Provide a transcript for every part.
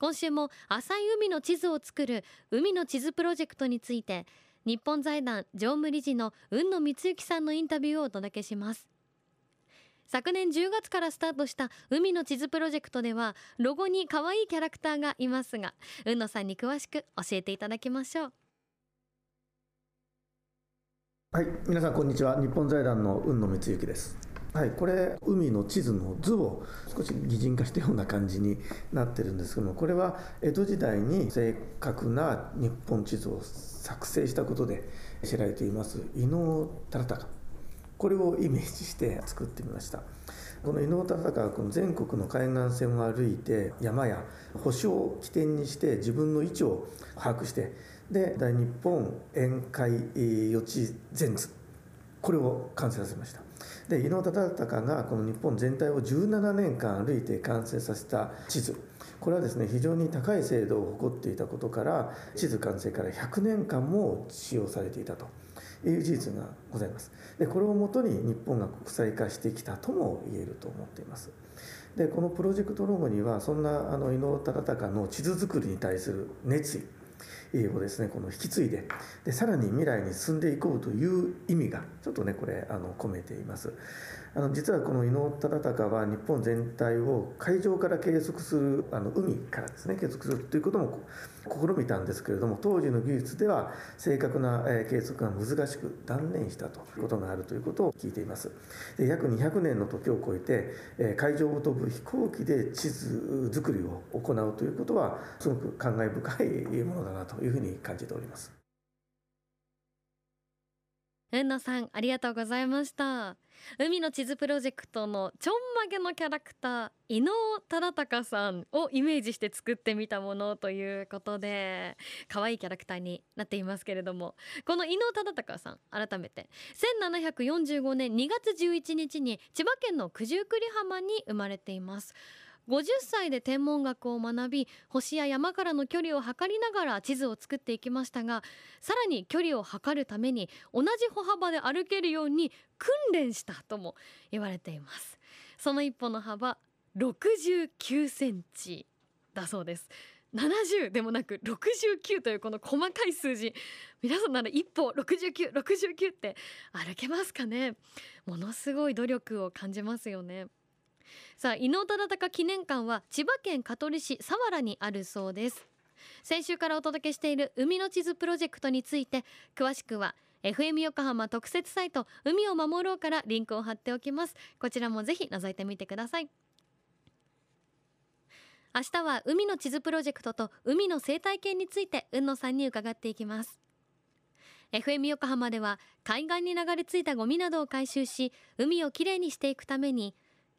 今週も浅い海の地図を作る海の地図プロジェクトについて日本財団常務理事の雲野光之さんのインタビューをお届けします。昨年10月からスタートした海の地図プロジェクトではロゴに可愛いキャラクターがいますが雲野さんに詳しく教えていただきましょう。はい皆さんこんにちは。日本財団の雲野光之です。はい、これ海の地図の図を少し擬人化したような感じになってるんですけどもこれは江戸時代に正確な日本地図を作成したことで知られています伊能忠敬。これをイメージして作ってみました。この伊能忠敬はこの全国の海岸線を歩いて山や星を起点にして自分の位置を把握してで大日本宴会予知全図。これを完成させました。で伊能忠敬がこの日本全体を17年間歩いて完成させた地図。これはですね非常に高い精度を誇っていたことから地図完成から100年間も使用されていたと。いう事実がございます。でこれをもとに日本が国際化してきたとも言えると思っています。でこのプロジェクトロゴにはそんなあの伊能忠敬の地図作りに対する熱意をですねこの引き継いででさらに未来に進んでいこうという意味がちょっとねこれあの込めています。あの実はこの伊能忠敬は日本全体を海上から計測するあの海からですね計測するということも試みたんですけれども当時の技術では正確な計測が難しく断念したということがあるということを聞いています。で約200年の時を超えて海上を飛ぶ飛行機で地図作りを行うということはすごく感慨深いものだなというふうに感じております。遠野さんありがとうございました。海の地図プロジェクトのちょんまげのキャラクター伊能忠敬さんをイメージして作ってみたものということで可愛いキャラクターになっていますけれども。この伊能忠敬さん改めて1745年2月11日に千葉県の九十九里浜に生まれています。50歳で天文学を学び星や山からの距離を測りながら地図を作っていきましたがさらに距離を測るために同じ歩幅で歩けるように訓練したとも言われています。その一歩の幅69センチだそうです。70でもなく69というこの細かい数字。皆さんなら一歩6969 69って歩けますかね？ものすごい努力を感じますよね。さあ伊能忠敬記念館は千葉県香取市佐原にあるそうです。先週からお届けしている海の地図プロジェクトについて詳しくは FM 横浜特設サイト海を守ろうからリンクを貼っておきます。こちらもぜひ覗いてみてください。明日は海の地図プロジェクトと海の生態系について雲野さんに伺っていきます。FM 横浜では海岸に流れ着いたゴミなどを回収し海をきれいにしていくために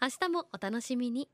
明日もお楽しみに。